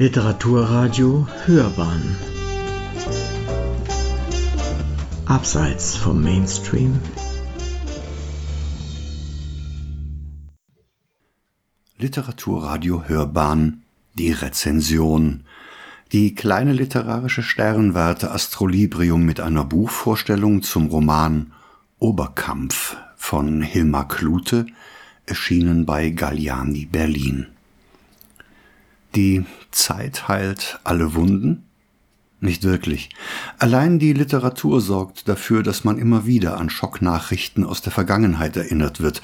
Literaturradio Hörbahn. Abseits vom Mainstream. Literaturradio Hörbahn. Die Rezension. Die kleine literarische Sternwarte Astrolibrium mit einer Buchvorstellung zum Roman Oberkampf von Hilmar Klute, erschienen bei Galliani Berlin. Die Zeit heilt alle Wunden? Nicht wirklich. Allein die Literatur sorgt dafür, dass man immer wieder an Schocknachrichten aus der Vergangenheit erinnert wird.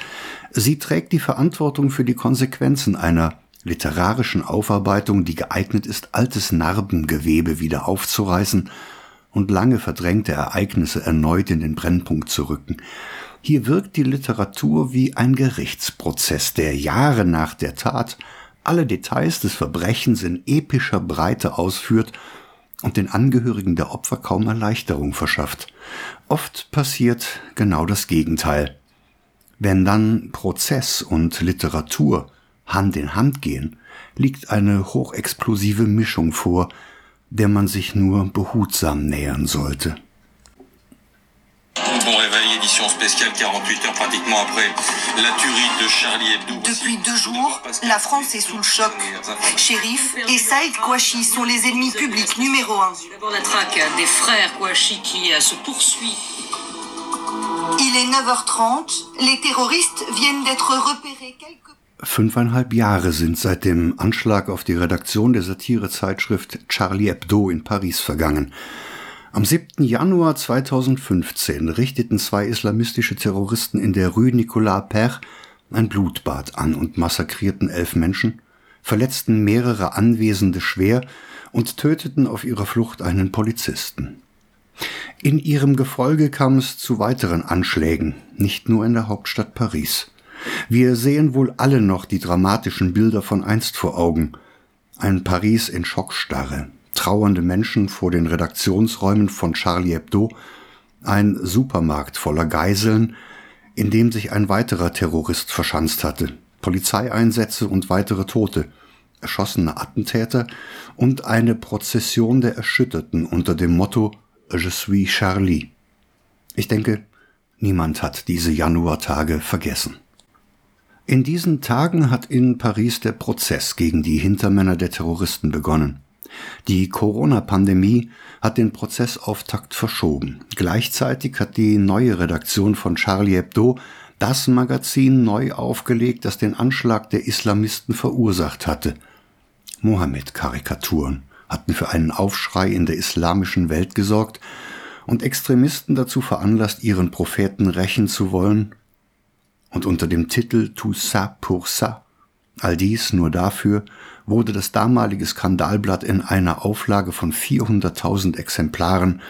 Sie trägt die Verantwortung für die Konsequenzen einer literarischen Aufarbeitung, die geeignet ist, altes Narbengewebe wieder aufzureißen und lange verdrängte Ereignisse erneut in den Brennpunkt zu rücken. Hier wirkt die Literatur wie ein Gerichtsprozess, der Jahre nach der Tat alle Details des Verbrechens in epischer Breite ausführt und den Angehörigen der Opfer kaum Erleichterung verschafft. Oft passiert genau das Gegenteil. Wenn dann Prozess und Literatur Hand in Hand gehen, liegt eine hochexplosive Mischung vor, der man sich nur behutsam nähern sollte. Bon réveil, édition spéciale 48 heures pratiquement après la tuerie de Charlie Hebdo. Depuis deux jours, la France est sous le choc. Shérif et Saïd Kouachi sont les ennemis publics numéro un. D'abord la traque des frères Kouachi qui euh, se poursuit. Il est 9h30, les terroristes viennent d'être repérés quelques Fünfeinhalb Jahre sind seit dem Anschlag auf die Redaktion der Satirezeitschrift Charlie Hebdo in Paris vergangen. Am 7. Januar 2015 richteten zwei islamistische Terroristen in der Rue Nicolas Père ein Blutbad an und massakrierten elf Menschen, verletzten mehrere Anwesende schwer und töteten auf ihrer Flucht einen Polizisten. In ihrem Gefolge kam es zu weiteren Anschlägen, nicht nur in der Hauptstadt Paris. Wir sehen wohl alle noch die dramatischen Bilder von einst vor Augen. Ein Paris in Schockstarre, trauernde Menschen vor den Redaktionsräumen von Charlie Hebdo, ein Supermarkt voller Geiseln, in dem sich ein weiterer Terrorist verschanzt hatte, Polizeieinsätze und weitere Tote, erschossene Attentäter und eine Prozession der Erschütterten unter dem Motto Je suis Charlie. Ich denke, niemand hat diese Januartage vergessen. In diesen Tagen hat in Paris der Prozess gegen die Hintermänner der Terroristen begonnen. Die Corona-Pandemie hat den Prozessauftakt verschoben. Gleichzeitig hat die neue Redaktion von Charlie Hebdo das Magazin neu aufgelegt, das den Anschlag der Islamisten verursacht hatte. Mohammed-Karikaturen hatten für einen Aufschrei in der islamischen Welt gesorgt und Extremisten dazu veranlasst, ihren Propheten rächen zu wollen und unter dem Titel Tout ça pour ça, all dies nur dafür, wurde das damalige Skandalblatt in einer Auflage von 400.000 Exemplaren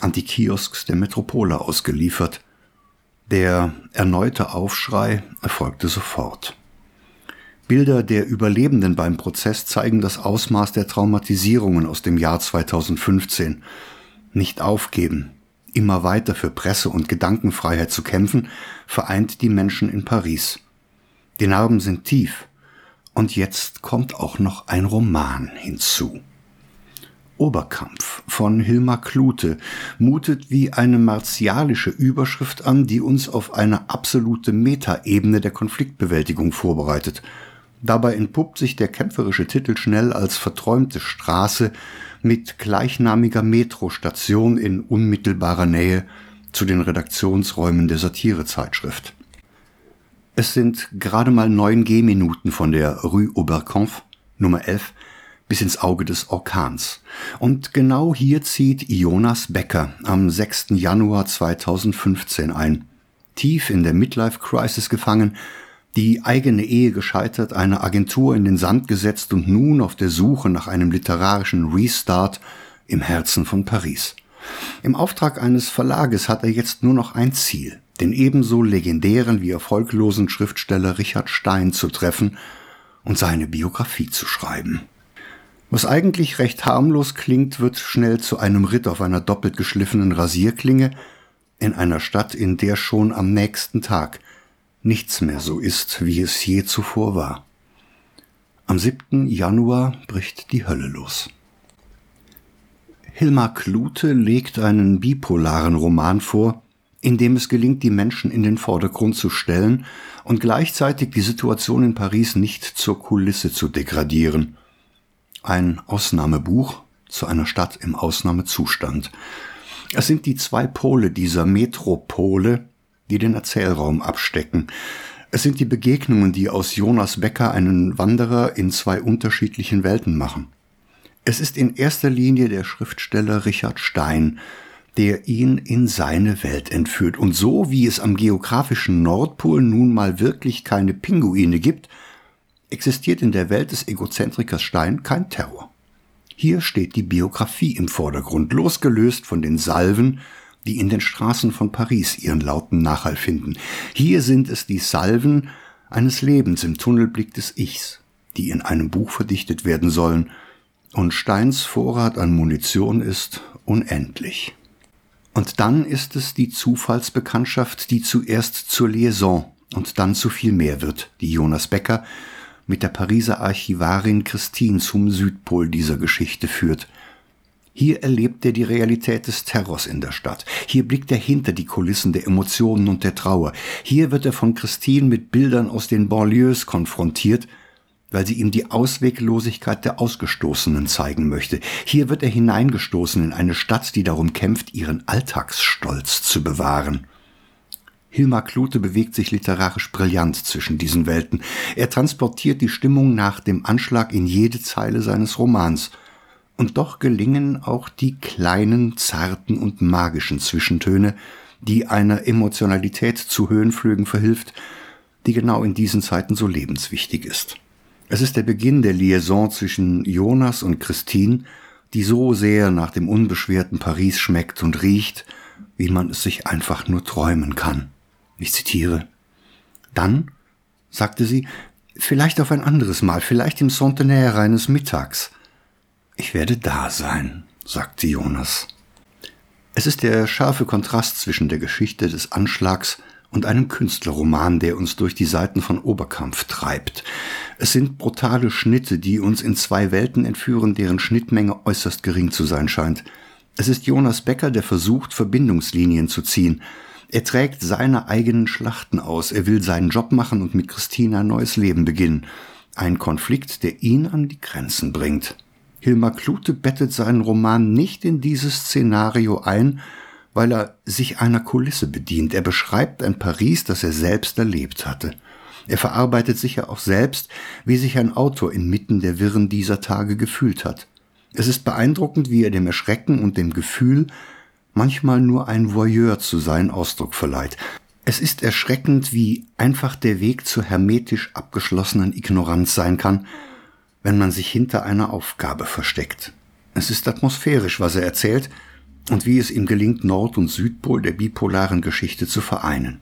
an die Kiosks der Metropole ausgeliefert. Der erneute Aufschrei erfolgte sofort. Bilder der Überlebenden beim Prozess zeigen das Ausmaß der Traumatisierungen aus dem Jahr 2015. Nicht aufgeben, immer weiter für Presse- und Gedankenfreiheit zu kämpfen, vereint die Menschen in Paris. Die Narben sind tief. Und jetzt kommt auch noch ein Roman hinzu. Oberkampf von Hilmar Klute mutet wie eine martialische Überschrift an, die uns auf eine absolute Metaebene der Konfliktbewältigung vorbereitet. Dabei entpuppt sich der kämpferische Titel schnell als verträumte Straße mit gleichnamiger Metrostation in unmittelbarer Nähe zu den Redaktionsräumen der Satirezeitschrift. Es sind gerade mal neun Gehminuten von der Rue Oberkampf Nummer 11 bis ins Auge des Orkans. Und genau hier zieht Jonas Becker am 6. Januar 2015 ein. Tief in der Midlife Crisis gefangen, die eigene Ehe gescheitert, eine Agentur in den Sand gesetzt und nun auf der Suche nach einem literarischen Restart im Herzen von Paris. Im Auftrag eines Verlages hat er jetzt nur noch ein Ziel, den ebenso legendären wie erfolglosen Schriftsteller Richard Stein zu treffen und seine Biografie zu schreiben. Was eigentlich recht harmlos klingt, wird schnell zu einem Ritt auf einer doppelt geschliffenen Rasierklinge in einer Stadt, in der schon am nächsten Tag nichts mehr so ist, wie es je zuvor war. Am 7. Januar bricht die Hölle los. Hilmar Klute legt einen bipolaren Roman vor, in dem es gelingt, die Menschen in den Vordergrund zu stellen und gleichzeitig die Situation in Paris nicht zur Kulisse zu degradieren. Ein Ausnahmebuch zu einer Stadt im Ausnahmezustand. Es sind die zwei Pole dieser Metropole, die den Erzählraum abstecken. Es sind die Begegnungen, die aus Jonas Becker einen Wanderer in zwei unterschiedlichen Welten machen. Es ist in erster Linie der Schriftsteller Richard Stein, der ihn in seine Welt entführt. Und so wie es am geografischen Nordpol nun mal wirklich keine Pinguine gibt, existiert in der Welt des Egozentrikers Stein kein Terror. Hier steht die Biografie im Vordergrund, losgelöst von den Salven, die in den Straßen von Paris ihren lauten Nachhall finden. Hier sind es die Salven eines Lebens im Tunnelblick des Ichs, die in einem Buch verdichtet werden sollen, und Steins Vorrat an Munition ist unendlich. Und dann ist es die Zufallsbekanntschaft, die zuerst zur Liaison und dann zu viel mehr wird, die Jonas Becker mit der Pariser Archivarin Christine zum Südpol dieser Geschichte führt. Hier erlebt er die Realität des Terrors in der Stadt. Hier blickt er hinter die Kulissen der Emotionen und der Trauer. Hier wird er von Christine mit Bildern aus den Banlieues konfrontiert, weil sie ihm die Ausweglosigkeit der Ausgestoßenen zeigen möchte. Hier wird er hineingestoßen in eine Stadt, die darum kämpft, ihren Alltagsstolz zu bewahren. Hilmar Klute bewegt sich literarisch brillant zwischen diesen Welten. Er transportiert die Stimmung nach dem Anschlag in jede Zeile seines Romans. Und doch gelingen auch die kleinen, zarten und magischen Zwischentöne, die einer Emotionalität zu Höhenflügen verhilft, die genau in diesen Zeiten so lebenswichtig ist. Es ist der Beginn der Liaison zwischen Jonas und Christine, die so sehr nach dem unbeschwerten Paris schmeckt und riecht, wie man es sich einfach nur träumen kann. Ich zitiere. Dann, sagte sie, vielleicht auf ein anderes Mal, vielleicht im Centenaire eines Mittags. Ich werde da sein, sagte Jonas. Es ist der scharfe Kontrast zwischen der Geschichte des Anschlags und einem Künstlerroman, der uns durch die Seiten von Oberkampf treibt. Es sind brutale Schnitte, die uns in zwei Welten entführen, deren Schnittmenge äußerst gering zu sein scheint. Es ist Jonas Becker, der versucht, Verbindungslinien zu ziehen. Er trägt seine eigenen Schlachten aus, er will seinen Job machen und mit Christina ein neues Leben beginnen. Ein Konflikt, der ihn an die Grenzen bringt. Hilmar Klute bettet seinen Roman nicht in dieses Szenario ein, weil er sich einer Kulisse bedient. Er beschreibt ein Paris, das er selbst erlebt hatte. Er verarbeitet sicher auch selbst, wie sich ein Autor inmitten der Wirren dieser Tage gefühlt hat. Es ist beeindruckend, wie er dem Erschrecken und dem Gefühl, manchmal nur ein Voyeur zu sein, Ausdruck verleiht. Es ist erschreckend, wie einfach der Weg zur hermetisch abgeschlossenen Ignoranz sein kann, wenn man sich hinter einer Aufgabe versteckt. Es ist atmosphärisch, was er erzählt, und wie es ihm gelingt, Nord- und Südpol der bipolaren Geschichte zu vereinen.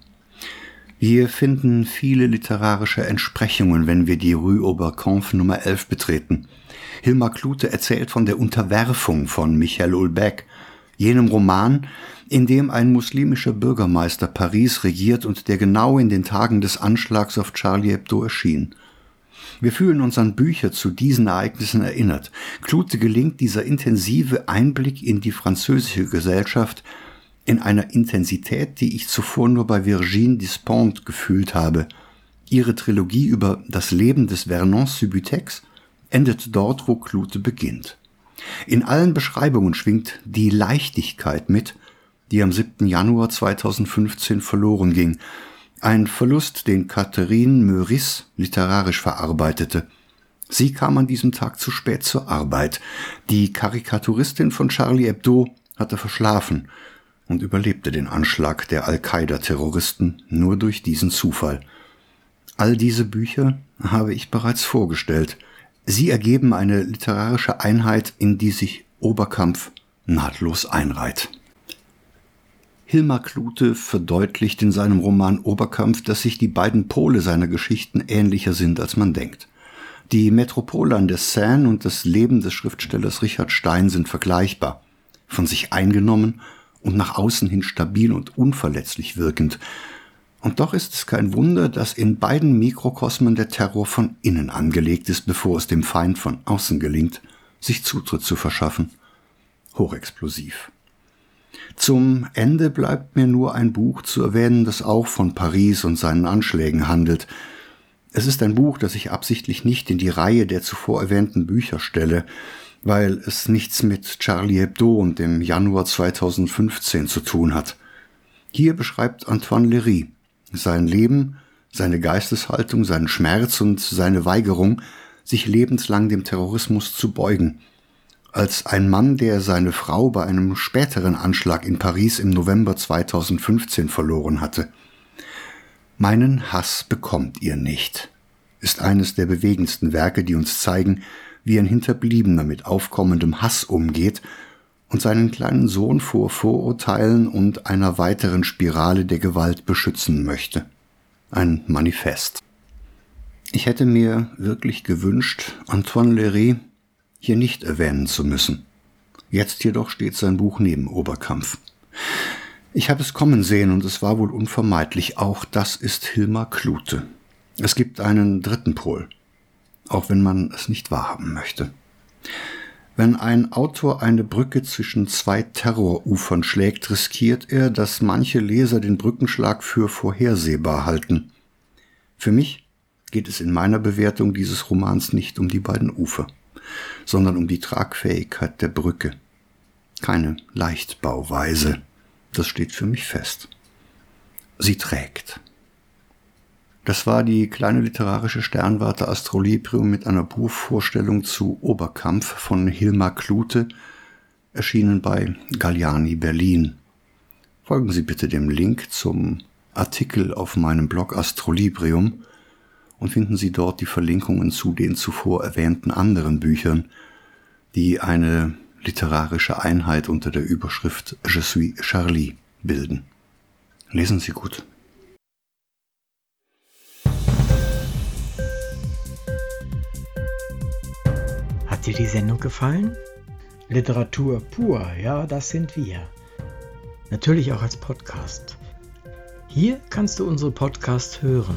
Wir finden viele literarische Entsprechungen, wenn wir die Rue Oberkampf Nummer 11 betreten. Hilmar Klute erzählt von der Unterwerfung von Michael Ulbeck, jenem Roman, in dem ein muslimischer Bürgermeister Paris regiert und der genau in den Tagen des Anschlags auf Charlie Hebdo erschien. Wir fühlen uns an Bücher zu diesen Ereignissen erinnert. Klute gelingt dieser intensive Einblick in die französische Gesellschaft in einer Intensität, die ich zuvor nur bei Virginie Despentes gefühlt habe. Ihre Trilogie über das Leben des Vernon Subutex endet dort, wo Klute beginnt. In allen Beschreibungen schwingt die Leichtigkeit mit, die am 7. Januar 2015 verloren ging, ein Verlust, den Catherine Meurice literarisch verarbeitete. Sie kam an diesem Tag zu spät zur Arbeit. Die Karikaturistin von Charlie Hebdo hatte verschlafen und überlebte den Anschlag der Al-Qaida-Terroristen nur durch diesen Zufall. All diese Bücher habe ich bereits vorgestellt. Sie ergeben eine literarische Einheit, in die sich Oberkampf nahtlos einreiht. Hilmar Klute verdeutlicht in seinem Roman Oberkampf, dass sich die beiden Pole seiner Geschichten ähnlicher sind, als man denkt. Die Metropole an der Seine und das Leben des Schriftstellers Richard Stein sind vergleichbar, von sich eingenommen und nach außen hin stabil und unverletzlich wirkend. Und doch ist es kein Wunder, dass in beiden Mikrokosmen der Terror von innen angelegt ist, bevor es dem Feind von außen gelingt, sich Zutritt zu verschaffen. Hochexplosiv. Zum Ende bleibt mir nur ein Buch zu erwähnen, das auch von Paris und seinen Anschlägen handelt. Es ist ein Buch, das ich absichtlich nicht in die Reihe der zuvor erwähnten Bücher stelle, weil es nichts mit Charlie Hebdo und dem Januar 2015 zu tun hat. Hier beschreibt Antoine Léry sein Leben, seine Geisteshaltung, seinen Schmerz und seine Weigerung, sich lebenslang dem Terrorismus zu beugen. Als ein Mann, der seine Frau bei einem späteren Anschlag in Paris im November 2015 verloren hatte. Meinen Hass bekommt ihr nicht ist eines der bewegendsten Werke, die uns zeigen, wie ein Hinterbliebener mit aufkommendem Hass umgeht und seinen kleinen Sohn vor Vorurteilen und einer weiteren Spirale der Gewalt beschützen möchte. Ein Manifest. Ich hätte mir wirklich gewünscht, Antoine Léry hier nicht erwähnen zu müssen. Jetzt jedoch steht sein Buch neben Oberkampf. Ich habe es kommen sehen und es war wohl unvermeidlich. Auch das ist Hilmar Klute. Es gibt einen dritten Pol, auch wenn man es nicht wahrhaben möchte. Wenn ein Autor eine Brücke zwischen zwei Terrorufern schlägt, riskiert er, dass manche Leser den Brückenschlag für vorhersehbar halten. Für mich geht es in meiner Bewertung dieses Romans nicht um die beiden Ufer, sondern um die Tragfähigkeit der Brücke. Keine Leichtbauweise, das steht für mich fest. Sie trägt. Das war die kleine literarische Sternwarte Astrolibrium mit einer Buchvorstellung zu Oberkampf von Hilmar Klute, erschienen bei Galliani Berlin. Folgen Sie bitte dem Link zum Artikel auf meinem Blog Astrolibrium und finden Sie dort die Verlinkungen zu den zuvor erwähnten anderen Büchern, die eine literarische Einheit unter der Überschrift Je suis Charlie bilden. Lesen Sie gut. Hat dir die Sendung gefallen? Literatur pur, ja, das sind wir. Natürlich auch als Podcast. Hier kannst du unsere Podcasts hören.